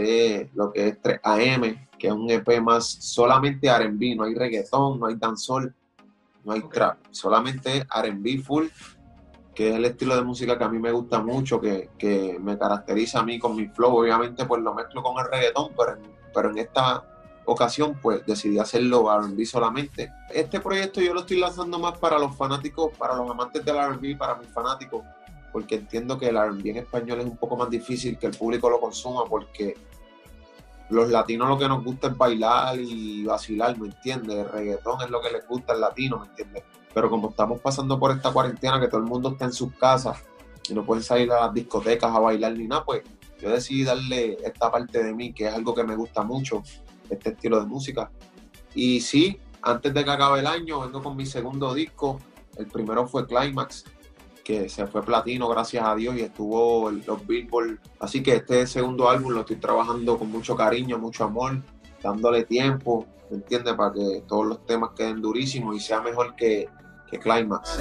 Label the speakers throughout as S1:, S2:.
S1: lancé lo que es 3 AM, que es un EP más solamente RB, no hay reggaetón, no hay dancehall, no hay trap, solamente RB full, que es el estilo de música que a mí me gusta mucho, que, que me caracteriza a mí con mi flow. Obviamente, pues lo mezclo con el reggaetón, pero en, pero en esta ocasión, pues decidí hacerlo RB solamente. Este proyecto yo lo estoy lanzando más para los fanáticos, para los amantes del RB, para mis fanáticos porque entiendo que el R&B en español es un poco más difícil que el público lo consuma porque los latinos lo que nos gusta es bailar y vacilar, ¿me entiendes? El reggaetón es lo que les gusta al latino, ¿me entiendes? Pero como estamos pasando por esta cuarentena, que todo el mundo está en sus casas y no pueden salir a las discotecas a bailar ni nada, pues yo decidí darle esta parte de mí, que es algo que me gusta mucho, este estilo de música. Y sí, antes de que acabe el año, vengo con mi segundo disco. El primero fue Climax, que se fue platino, gracias a Dios, y estuvo en los Billboard. Así que este segundo álbum lo estoy trabajando con mucho cariño, mucho amor, dándole tiempo, ¿me entiendes? Para que todos los temas queden durísimos y sea mejor que, que Climax.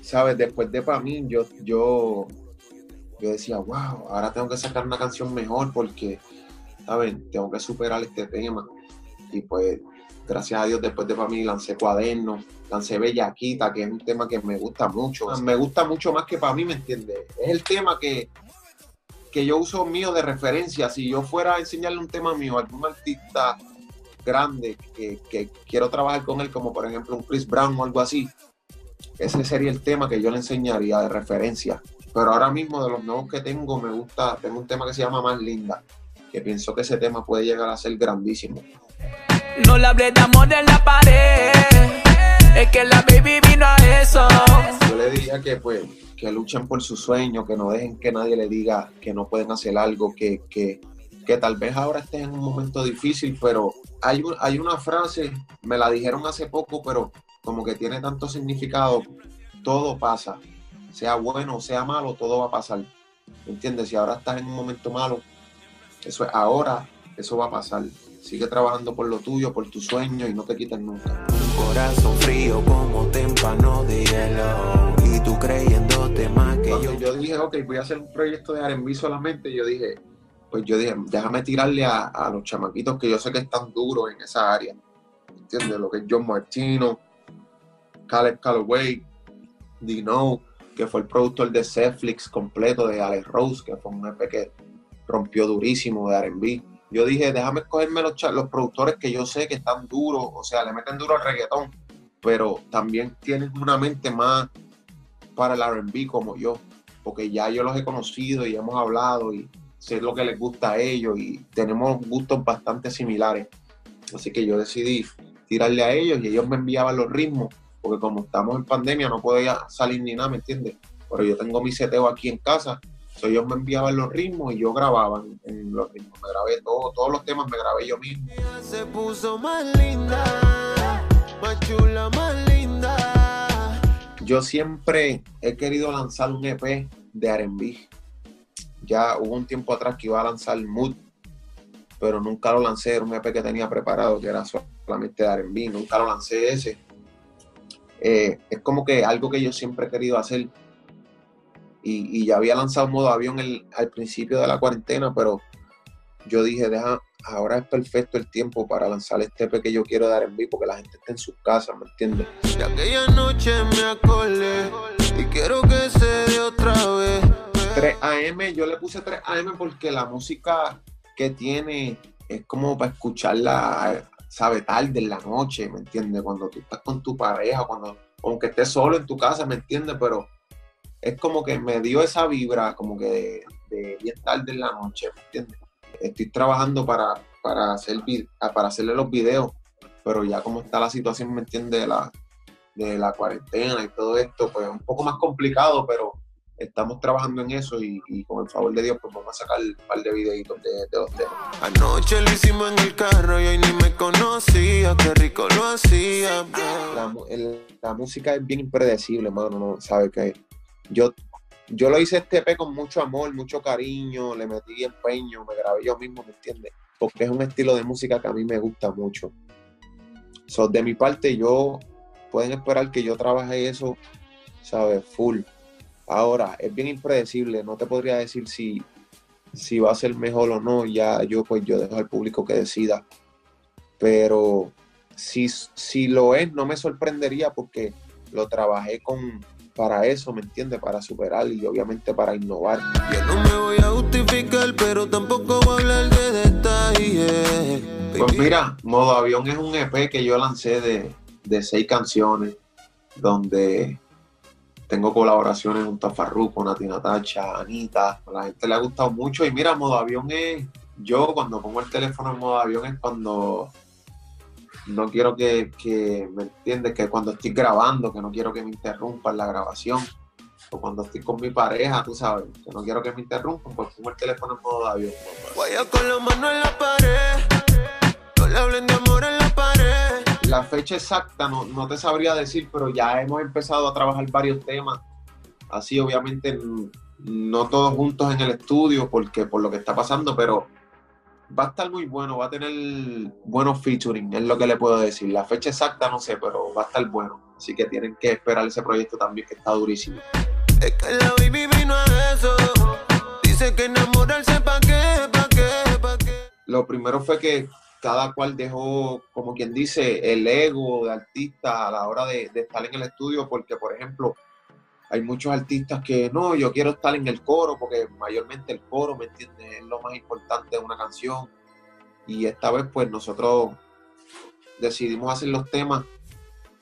S1: Sabes, después de Pamín, yo, yo, yo decía, wow, ahora tengo que sacar una canción mejor porque, ¿sabes? Tengo que superar este tema. Y pues gracias a Dios después de para mí lancé Cuaderno, lancé Bellaquita, que es un tema que me gusta mucho. Me gusta mucho más que para mí, ¿me entiendes? Es el tema que, que yo uso mío de referencia. Si yo fuera a enseñarle un tema mío a algún artista grande que, que quiero trabajar con él, como por ejemplo un Chris Brown o algo así, ese sería el tema que yo le enseñaría de referencia. Pero ahora mismo de los nuevos que tengo, me gusta, tengo un tema que se llama Más Linda, que pienso que ese tema puede llegar a ser grandísimo. No le hablé de amor en la pared. Es que la baby vino a eso. Yo le diría que pues que luchen por su sueño, que no dejen que nadie le diga que no pueden hacer algo, que, que, que tal vez ahora estés en un momento difícil, pero hay, hay una frase, me la dijeron hace poco, pero como que tiene tanto significado, todo pasa, sea bueno o sea malo, todo va a pasar. ¿Entiendes? Si ahora estás en un momento malo, eso es ahora, eso va a pasar. Sigue trabajando por lo tuyo, por tu sueño y no te quites nunca. Un corazón frío como témpano de hielo y tú creyéndote más que yo. Yo dije, ok, voy a hacer un proyecto de R&B solamente. Yo dije, pues yo dije, déjame tirarle a, los chamaquitos que yo sé que están duros en esa área. ¿Entiendes? Lo que es John Martino, Caleb Calloway, Dino, que fue el productor de Netflix completo de Alex Rose, que fue un EP que rompió durísimo de R&B yo dije, déjame escogerme los, los productores que yo sé que están duros, o sea, le meten duro al reggaetón, pero también tienen una mente más para el RB como yo, porque ya yo los he conocido y hemos hablado y sé lo que les gusta a ellos y tenemos gustos bastante similares. Así que yo decidí tirarle a ellos y ellos me enviaban los ritmos, porque como estamos en pandemia no podía salir ni nada, ¿me entiendes? Pero yo tengo mi seteo aquí en casa So, ellos me enviaban los ritmos y yo grababa en, los ritmos. Me grabé todo, todos los temas, me grabé yo mismo. Se puso más linda, más chula, más linda. Yo siempre he querido lanzar un EP de RB. Ya hubo un tiempo atrás que iba a lanzar Mood, pero nunca lo lancé. Era un EP que tenía preparado, que era solamente de RB. Nunca lo lancé ese. Eh, es como que algo que yo siempre he querido hacer y, ya había lanzado modo avión al principio de la cuarentena, pero yo dije, deja, ahora es perfecto el tiempo para lanzar este EP que yo quiero dar en vivo, porque la gente está en sus casas, ¿me entiendes? aquella noche me acordé y quiero que se dé otra vez. 3 AM, yo le puse 3 AM porque la música que tiene es como para escucharla, sabe, tarde en la noche, ¿me entiendes? Cuando tú estás con tu pareja, cuando, aunque estés solo en tu casa, ¿me entiendes? Pero es como que me dio esa vibra como que de, bien tarde en la noche, ¿me entiendes? Estoy trabajando para, para, hacer, para hacerle los videos, pero ya como está la situación, ¿me entiendes? De la, de la cuarentena y todo esto, pues es un poco más complicado, pero estamos trabajando en eso y, con el favor de Dios pues vamos a sacar un par de videitos de, de los temas. Anoche lo hicimos en el carro y hoy ni me conocía, qué rico lo hacía. La, la música es bien impredecible, mano, no sabe qué yo, yo lo hice este EP con mucho amor, mucho cariño, le metí empeño, me grabé yo mismo, ¿me entiendes? Porque es un estilo de música que a mí me gusta mucho. So, de mi parte, yo pueden esperar que yo trabaje eso, ¿sabes? Full. Ahora, es bien impredecible, no te podría decir si, si va a ser mejor o no, ya yo pues yo dejo al público que decida. Pero si, si lo es, no me sorprendería porque lo trabajé con, para eso, ¿me entiendes? Para superar y obviamente para innovar.
S2: Yo no me voy a justificar, pero tampoco voy a hablar de detalles.
S1: Pues mira, Modo Avión es un EP que yo lancé de, de seis canciones, donde tengo colaboraciones junto a Farruko, Nati Natacha, Anita. A la gente le ha gustado mucho. Y mira, Modo Avión es. Yo cuando pongo el teléfono en modo avión es cuando no quiero que, que, ¿me entiendes? Que cuando estoy grabando, que no quiero que me interrumpan la grabación. O cuando estoy con mi pareja, tú sabes, que no quiero que me interrumpan, pues pongo el teléfono en modo avión.
S2: Vaya con la mano en la pared, no le hablen de amor en la pared.
S1: La fecha exacta no, no te sabría decir, pero ya hemos empezado a trabajar varios temas. Así, obviamente, no todos juntos en el estudio, porque por lo que está pasando, pero va a estar muy bueno, va a tener buenos featuring, es lo que le puedo decir. La fecha exacta no sé, pero va a estar bueno. Así que tienen que esperar ese proyecto también que está durísimo.
S2: Es que la baby vino a eso. Dice que enamorarse pa' qué, pa' qué, pa' qué.
S1: Lo primero fue que cada cual dejó, como quien dice, el ego de artista a la hora de, de estar en el estudio, porque por ejemplo, hay muchos artistas que no, yo quiero estar en el coro porque mayormente el coro, ¿me entiendes? Es lo más importante de una canción. Y esta vez pues nosotros decidimos hacer los temas.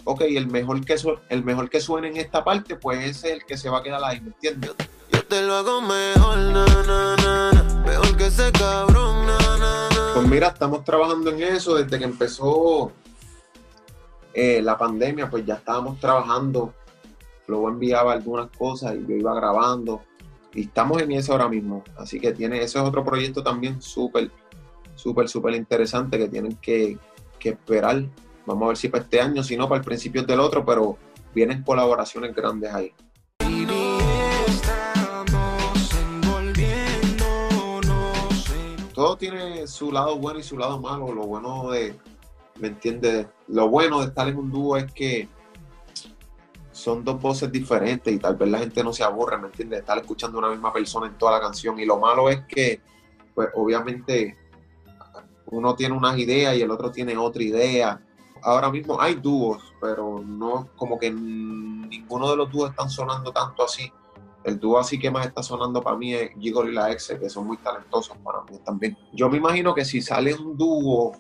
S1: Ok, el mejor que, su el mejor que suene en esta parte pues ese es el que se va a quedar ahí, ¿me entiendes?
S2: Yo te lo hago mejor, na, na, na, mejor que ese cabrón.
S1: Pues mira, estamos trabajando en eso desde que empezó eh, la pandemia, pues ya estábamos trabajando Flow enviaba algunas cosas y yo iba grabando. Y estamos en eso ahora mismo. Así que tiene, eso es otro proyecto también súper, súper, súper interesante que tienen que, que, esperar. Vamos a ver si para este año, si no para el principio del otro, pero vienen colaboraciones grandes ahí. Todo tiene su lado bueno y su lado malo. Lo bueno de, ¿me entiendes? Lo bueno de estar en un dúo es que son dos voces diferentes y tal vez la gente no se aburre, ¿me entiendes? Estar escuchando a una misma persona en toda la canción. Y lo malo es que, pues obviamente, uno tiene unas ideas y el otro tiene otra idea. Ahora mismo hay dúos, pero no como que ninguno de los dúos están sonando tanto así. El dúo así que más está sonando para mí es Gigol y la Exe, que son muy talentosos para mí también. Yo me imagino que si sale un dúo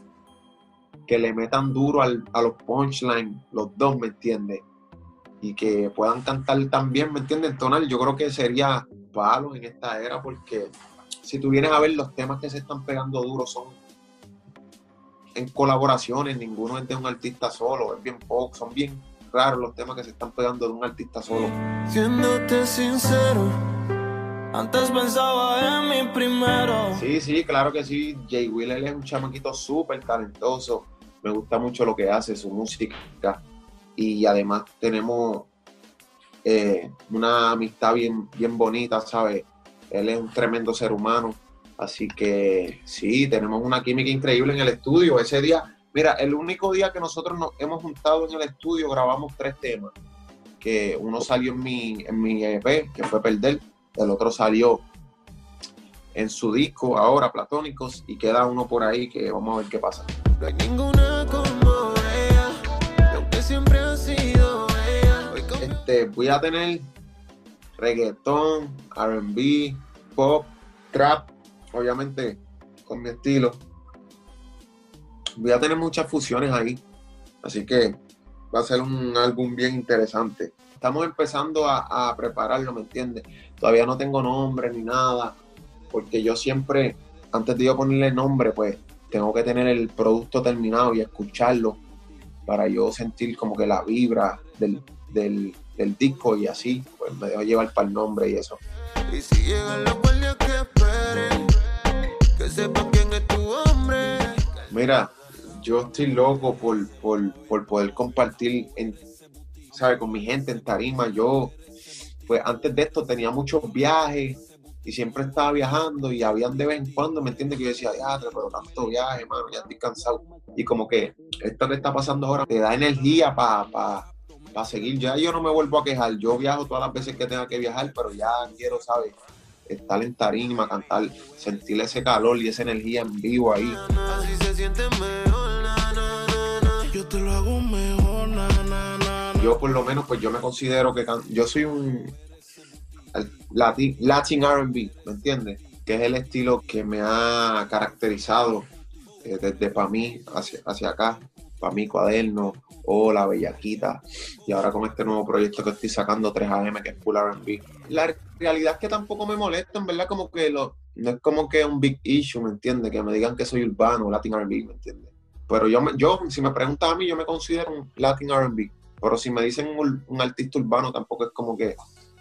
S1: que le metan duro al, a los punchlines, los dos, ¿me entiendes? Y que puedan cantar también, ¿me entiendes? Tonal, yo creo que sería palo en esta era porque si tú vienes a ver los temas que se están pegando duros son en colaboraciones, ninguno es de un artista solo, es bien poco, son bien raros los temas que se están pegando de un artista solo.
S2: Siéndote sincero, antes pensaba en mi primero.
S1: Sí, sí, claro que sí, Jay Will él es un chamaquito súper talentoso, me gusta mucho lo que hace, su música y además tenemos eh, una amistad bien, bien bonita, ¿sabes? Él es un tremendo ser humano, así que sí, tenemos una química increíble en el estudio. Ese día, mira, el único día que nosotros nos hemos juntado en el estudio grabamos tres temas, que uno salió en mi, en mi EP, que fue Perder, el otro salió en su disco ahora, Platónicos, y queda uno por ahí que vamos a ver qué pasa.
S2: No hay ninguna
S1: Este, voy a tener reggaetón, RB, pop, trap, obviamente con mi estilo. Voy a tener muchas fusiones ahí, así que va a ser un álbum bien interesante. Estamos empezando a, prepararlo, ¿me entiendes? Todavía no tengo nombre ni nada, porque yo siempre, antes de yo ponerle nombre, pues tengo que tener el producto terminado y escucharlo para yo sentir como que la vibra del, del, del disco y así, pues me dejo llevar para el nombre y eso.
S2: Y si llegan los guardias que esperen, que sepan quién es tu hombre.
S1: Mira, yo estoy loco por, por, por poder compartir en, ¿sabe? con mi gente en tarima. Yo, pues antes de esto tenía muchos viajes y siempre estaba viajando y habían de vez en cuando, ¿me entiendes? Que yo decía, ya, pero tanto viaje, mano, ya estoy cansado. Y como que esto que está pasando ahora te da energía para pa, para seguir. Ya yo no me vuelvo a quejar. Yo viajo todas las veces que tenga que viajar, pero ya quiero, ¿sabes? Estar en tarima, cantar, sentir ese calor y esa energía en vivo ahí.
S2: Yo
S1: por lo menos, pues yo me considero que yo soy un Latin, Latin R&B, ¿me entiendes? Que es el estilo que me ha caracterizado eh, desde para mí hacia, hacia acá, para mí Cuaderno o La Bellaquita y ahora con este nuevo proyecto que estoy sacando 3AM que es Full R&B. La realidad es que tampoco me molesta, en verdad como que lo, no es como que un big issue, ¿me entiendes? Que me digan que soy urbano, Latin R&B, ¿me entiendes? Pero yo, yo, si me preguntas a mí, yo me considero un Latin R&B. Pero si me dicen un, un artista urbano, tampoco es como que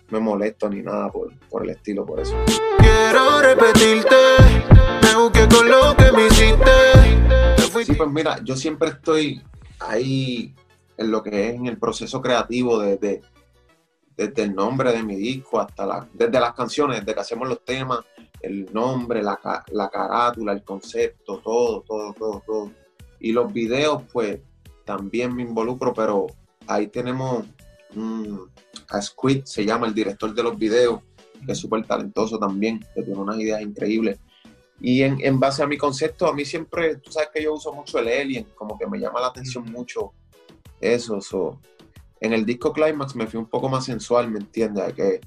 S1: me molesto ni nada por, por el estilo, por eso.
S2: Quiero repetirte, me busqué con lo que me hiciste.
S1: Sí, pues mira, yo siempre estoy ahí en lo que es en el proceso creativo de, de- desde el nombre de mi disco hasta la, desde las canciones, desde que hacemos los temas, el nombre, la, la carátula, el concepto, todo, todo, todo, todo. Y los videos, pues también me involucro, pero ahí tenemos a Squid, se llama el director de los videos, que es súper talentoso también, que tiene unas ideas increíbles. Y en, en base a mi concepto, a mí siempre, tú sabes que yo uso mucho el Alien, como que me llama la atención mucho eso. so. En el disco Climax me fui un poco más sensual, ¿me entiendes? De Que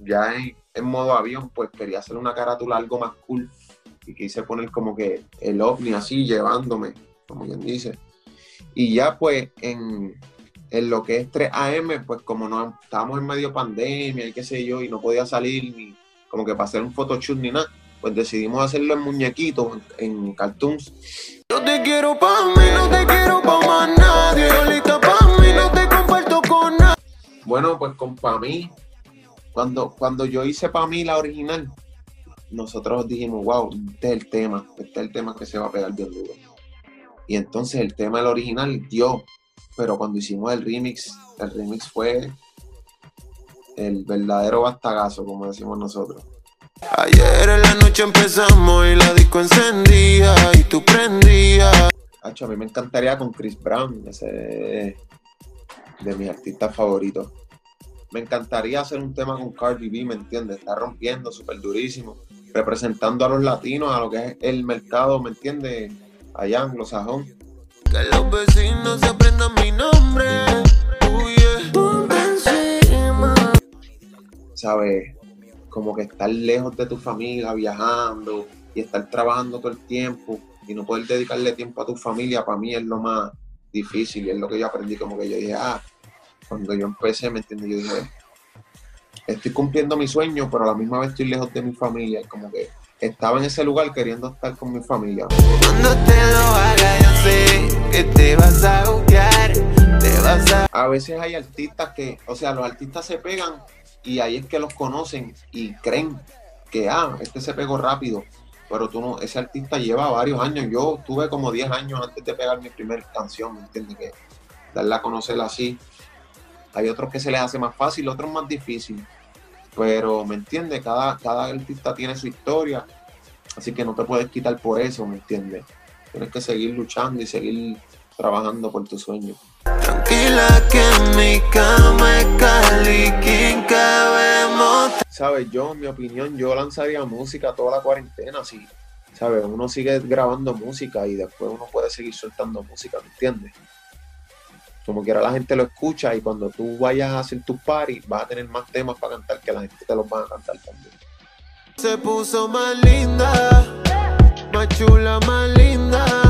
S1: ya en, en modo avión, pues quería hacer una carátula algo más cool y quise poner como que el ovni así, llevándome, como quien dice. Y ya pues en, en lo que es 3AM, pues como no estábamos en medio pandemia y qué sé yo, y no podía salir ni como que para hacer un photoshoot ni nada, pues decidimos hacerlo en muñequitos, en, cartoons.
S2: Yo te quiero pa' mí, no te quiero pa' más nadie. Solita pa' mí, no te comparto con nadie.
S1: Bueno, pues con Pa' mí, cuando, cuando yo hice Pa' mí la original, nosotros dijimos, wow, este es el tema, este es el tema que se va a pegar bien duro. Y entonces el tema del original dio, pero cuando hicimos el remix, el remix fue el verdadero bastagazo, como decimos nosotros.
S2: Ayer en la noche empezamos y la disco encendía y tú prendías.
S1: Hacho, a mí me encantaría con Chris Brown, ese es de mis artistas favoritos. Me encantaría hacer un tema con Cardi B, ¿me entiendes? Está rompiendo súper durísimo, representando a los latinos, a lo que es el mercado, ¿me entiendes? Allá anglosajón.
S2: Que los vecinos se aprendan mi nombre. Uh, yeah.
S1: ¿sabes? Como que estar lejos de tu familia, viajando y estar trabajando todo el tiempo y no poder dedicarle tiempo a tu familia, para mí es lo más difícil y es lo que yo aprendí, como que yo dije, ah, cuando yo empecé, ¿me entiendes? Yo dije, estoy cumpliendo mi sueño, pero a la misma vez estoy lejos de mi familia, y como que estaba en ese lugar queriendo estar con mi familia.
S2: Cuando te lo haga, yo sé que te vas a jugar. Te vas a.
S1: a veces hay artistas que, o sea, los artistas se pegan y ahí es que los conocen y creen que, ah, este se pegó rápido, pero tú no, ese artista lleva varios años. Yo tuve como 10 años antes de pegar mi primera canción, ¿me entiendes? Que darla a conocer así. Hay otros que se les hace más fácil, otros más difícil. Pero, ¿me entiendes? Cada, cada artista tiene su historia, así que no te puedes quitar por eso, ¿me entiendes? Tienes que seguir luchando y seguir trabajando por tu sueño.
S2: Tranquila que en mi cama es Cali, quien cabemos.
S1: ¿sabes? Yo, en mi opinión, yo lanzaría música toda la cuarentena, sí. ¿Sabes? Uno sigue grabando música y después uno puede seguir soltando música, ¿me entiendes? Como quiera la gente lo escucha y cuando tú vayas a hacer tus parties vas a tener más temas para cantar que la gente te los va a cantar también.
S2: Se puso más linda, más chula, más linda.